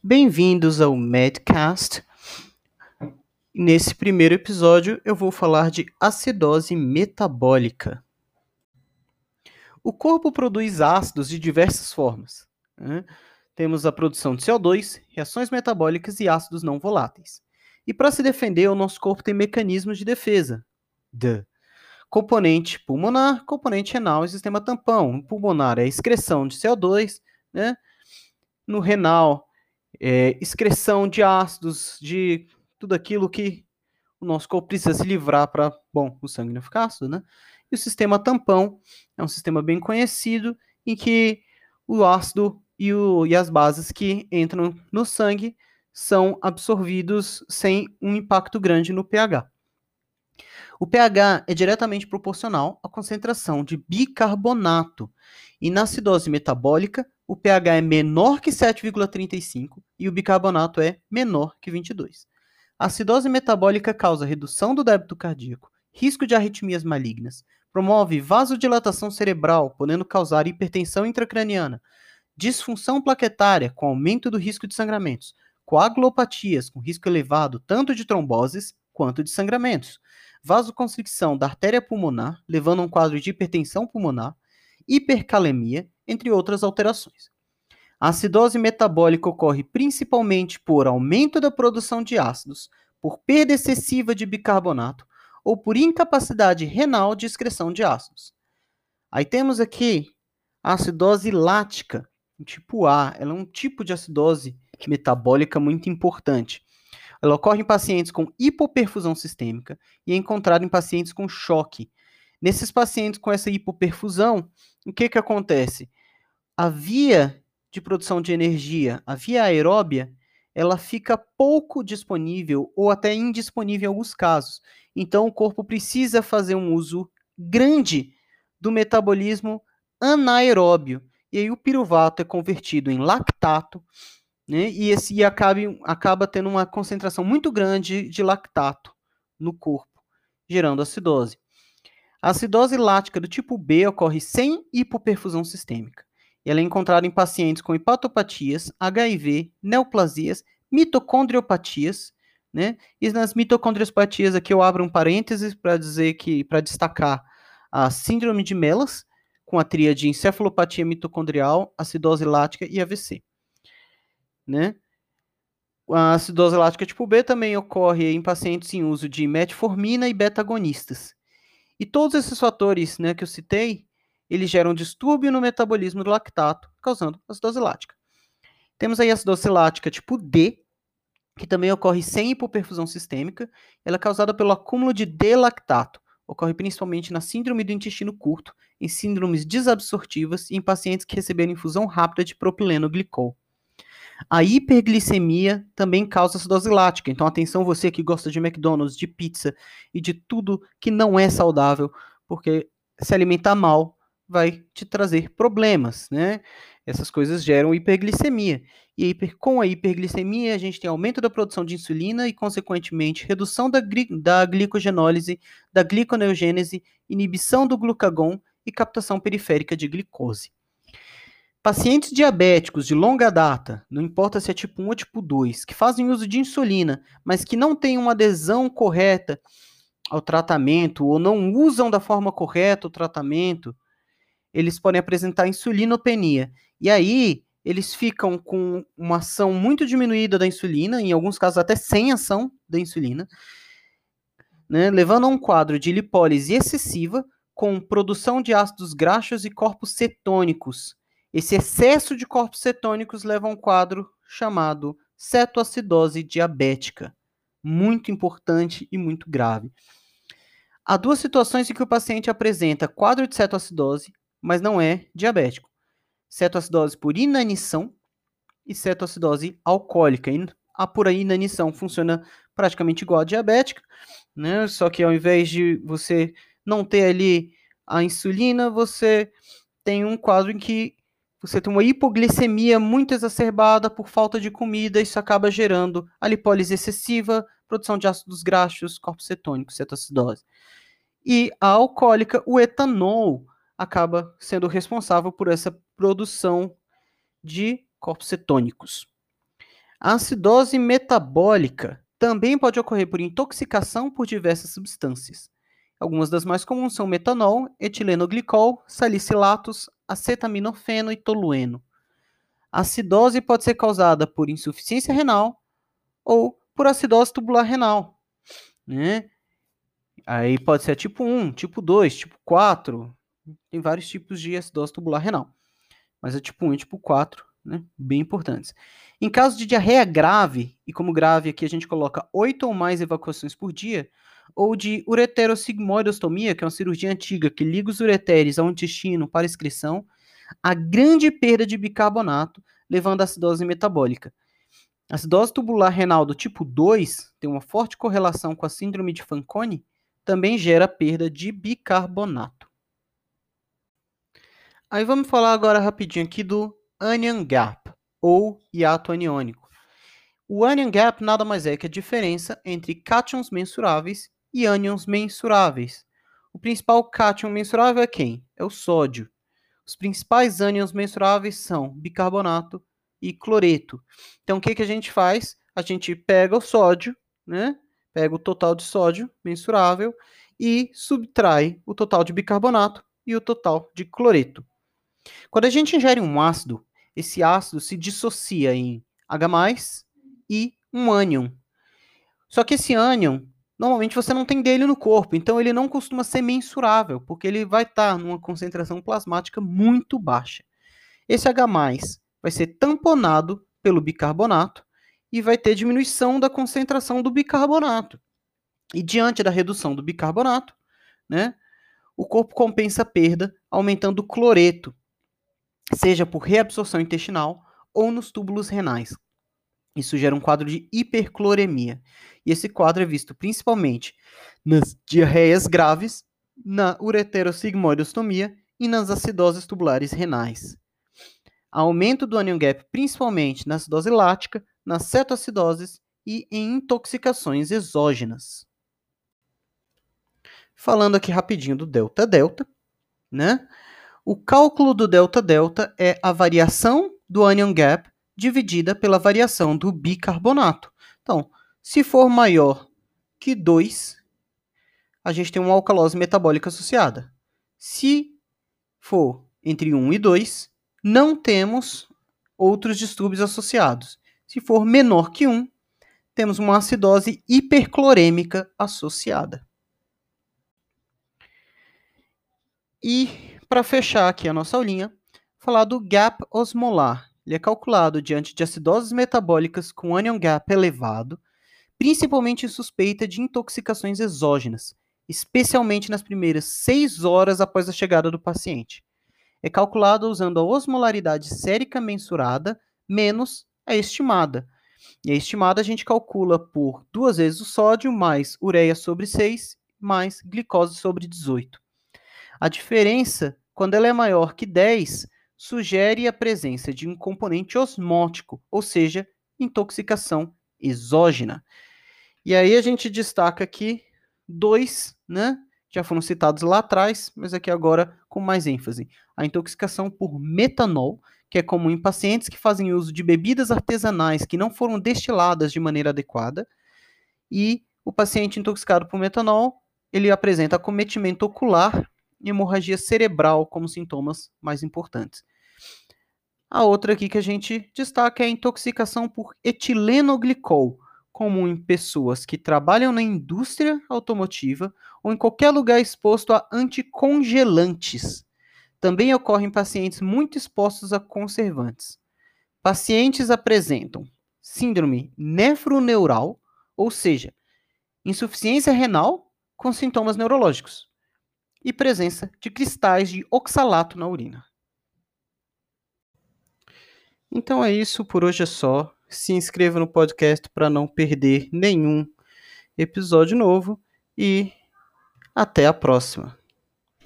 Bem-vindos ao Medcast. Nesse primeiro episódio, eu vou falar de acidose metabólica. O corpo produz ácidos de diversas formas. Né? Temos a produção de CO2, reações metabólicas e ácidos não voláteis. E para se defender, o nosso corpo tem mecanismos de defesa. Duh. Componente pulmonar, componente renal e sistema tampão. O pulmonar é a excreção de CO2, né? No renal, é, excreção de ácidos, de tudo aquilo que o nosso corpo precisa se livrar para, bom, o sangue não ficar ácido, né? E o sistema tampão é um sistema bem conhecido em que o ácido e, o, e as bases que entram no sangue são absorvidos sem um impacto grande no pH. O pH é diretamente proporcional à concentração de bicarbonato. E na acidose metabólica, o pH é menor que 7,35 e o bicarbonato é menor que 22. A acidose metabólica causa redução do débito cardíaco, risco de arritmias malignas, promove vasodilatação cerebral, podendo causar hipertensão intracraniana, disfunção plaquetária, com aumento do risco de sangramentos, coagulopatias, com risco elevado tanto de tromboses quanto de sangramentos, vasoconstricção da artéria pulmonar, levando a um quadro de hipertensão pulmonar, hipercalemia, entre outras alterações. A acidose metabólica ocorre principalmente por aumento da produção de ácidos, por perda excessiva de bicarbonato ou por incapacidade renal de excreção de ácidos. Aí temos aqui a acidose lática, tipo A. Ela é um tipo de acidose metabólica muito importante. Ela ocorre em pacientes com hipoperfusão sistêmica e é encontrada em pacientes com choque. Nesses pacientes com essa hipoperfusão, o que, que acontece? A via de produção de energia, a via aeróbia, ela fica pouco disponível ou até indisponível em alguns casos. Então, o corpo precisa fazer um uso grande do metabolismo anaeróbio. E aí o piruvato é convertido em lactato né? E esse e acaba, acaba tendo uma concentração muito grande de lactato no corpo, gerando acidose. A acidose lática do tipo B ocorre sem hipoperfusão sistêmica. Ela é encontrada em pacientes com hepatopatias, HIV, neoplasias, mitocondriopatias, né? E nas mitocondriopatias aqui eu abro um parênteses para dizer que para destacar a síndrome de Melas, com a tríade encefalopatia mitocondrial, acidose lática e AVC né? A acidose lática tipo B também ocorre em pacientes em uso de metformina e beta-agonistas. E todos esses fatores né, que eu citei, eles geram distúrbio no metabolismo do lactato, causando acidose lática. Temos aí a acidose lática tipo D, que também ocorre sem hipoperfusão sistêmica. Ela é causada pelo acúmulo de D-lactato. Ocorre principalmente na síndrome do intestino curto, em síndromes desabsortivas e em pacientes que receberam infusão rápida de propileno glicol. A hiperglicemia também causa acidose lática. Então, atenção você que gosta de McDonald's, de pizza e de tudo que não é saudável, porque se alimentar mal vai te trazer problemas, né? Essas coisas geram hiperglicemia. E hiper, com a hiperglicemia, a gente tem aumento da produção de insulina e, consequentemente, redução da, da glicogenólise, da gliconeogênese, inibição do glucagon e captação periférica de glicose. Pacientes diabéticos de longa data, não importa se é tipo 1 ou tipo 2, que fazem uso de insulina, mas que não têm uma adesão correta ao tratamento ou não usam da forma correta o tratamento, eles podem apresentar insulinopenia. E aí, eles ficam com uma ação muito diminuída da insulina, em alguns casos até sem ação da insulina, né, levando a um quadro de lipólise excessiva, com produção de ácidos graxos e corpos cetônicos, esse excesso de corpos cetônicos leva a um quadro chamado cetoacidose diabética, muito importante e muito grave. Há duas situações em que o paciente apresenta quadro de cetoacidose, mas não é diabético. Cetoacidose por inanição e cetoacidose alcoólica. A por inanição funciona praticamente igual a diabética, né? Só que ao invés de você não ter ali a insulina, você tem um quadro em que você tem uma hipoglicemia muito exacerbada por falta de comida, isso acaba gerando a lipólise excessiva, produção de ácidos graxos, corpos cetônicos, cetoacidose. E a alcoólica, o etanol, acaba sendo responsável por essa produção de corpos cetônicos. A acidose metabólica também pode ocorrer por intoxicação por diversas substâncias. Algumas das mais comuns são metanol, etilenoglicol, salicilatos, acetaminofeno e tolueno. A acidose pode ser causada por insuficiência renal ou por acidose tubular renal, né? Aí pode ser tipo 1, tipo 2, tipo 4. Tem vários tipos de acidose tubular renal. Mas é tipo 1 e tipo 4, né? Bem importantes. Em caso de diarreia grave, e como grave aqui a gente coloca 8 ou mais evacuações por dia, ou de ureterosigmoidostomia, que é uma cirurgia antiga que liga os ureteres ao intestino para excreção, a grande perda de bicarbonato, levando à acidose metabólica. A acidose tubular renal do tipo 2 tem uma forte correlação com a síndrome de Fanconi, também gera perda de bicarbonato. Aí vamos falar agora rapidinho aqui do anion gap, ou hiato aniônico. O anion gap nada mais é que a diferença entre cátions mensuráveis e ânions mensuráveis. O principal cátion mensurável é quem? É o sódio. Os principais ânions mensuráveis são bicarbonato e cloreto. Então, o que, que a gente faz? A gente pega o sódio, né? Pega o total de sódio mensurável e subtrai o total de bicarbonato e o total de cloreto. Quando a gente ingere um ácido, esse ácido se dissocia em H+, e um ânion. Só que esse ânion normalmente você não tem dele no corpo, então ele não costuma ser mensurável, porque ele vai estar tá numa concentração plasmática muito baixa. Esse H+, vai ser tamponado pelo bicarbonato e vai ter diminuição da concentração do bicarbonato. E diante da redução do bicarbonato, né, o corpo compensa a perda aumentando o cloreto, seja por reabsorção intestinal ou nos túbulos renais. Isso gera um quadro de hipercloremia. E esse quadro é visto principalmente nas diarreias graves, na ureterosigmoidostomia e nas acidoses tubulares renais. Aumento do anion gap principalmente na acidose lática, nas cetoacidoses e em intoxicações exógenas. Falando aqui rapidinho do delta-delta, né? O cálculo do delta-delta é a variação do anion gap dividida pela variação do bicarbonato. Então, se for maior que 2, a gente tem uma alcalose metabólica associada. Se for entre 1 e 2, não temos outros distúrbios associados. Se for menor que 1, temos uma acidose hiperclorêmica associada. E para fechar aqui a nossa aulinha, falar do gap osmolar, ele é calculado diante de acidoses metabólicas com anion gap elevado, principalmente suspeita de intoxicações exógenas, especialmente nas primeiras seis horas após a chegada do paciente. É calculado usando a osmolaridade sérica mensurada menos a estimada. E a estimada a gente calcula por duas vezes o sódio mais ureia sobre 6 mais glicose sobre 18. A diferença, quando ela é maior que 10, sugere a presença de um componente osmótico, ou seja, intoxicação exógena. E aí a gente destaca aqui dois, né? Já foram citados lá atrás, mas aqui agora com mais ênfase. A intoxicação por metanol, que é comum em pacientes que fazem uso de bebidas artesanais que não foram destiladas de maneira adequada. E o paciente intoxicado por metanol, ele apresenta acometimento ocular e hemorragia cerebral como sintomas mais importantes. A outra aqui que a gente destaca é a intoxicação por etilenoglicol, comum em pessoas que trabalham na indústria automotiva ou em qualquer lugar exposto a anticongelantes. Também ocorre em pacientes muito expostos a conservantes. Pacientes apresentam síndrome nefroneural, ou seja, insuficiência renal com sintomas neurológicos e presença de cristais de oxalato na urina. Então é isso, por hoje é só. Se inscreva no podcast para não perder nenhum episódio novo e até a próxima.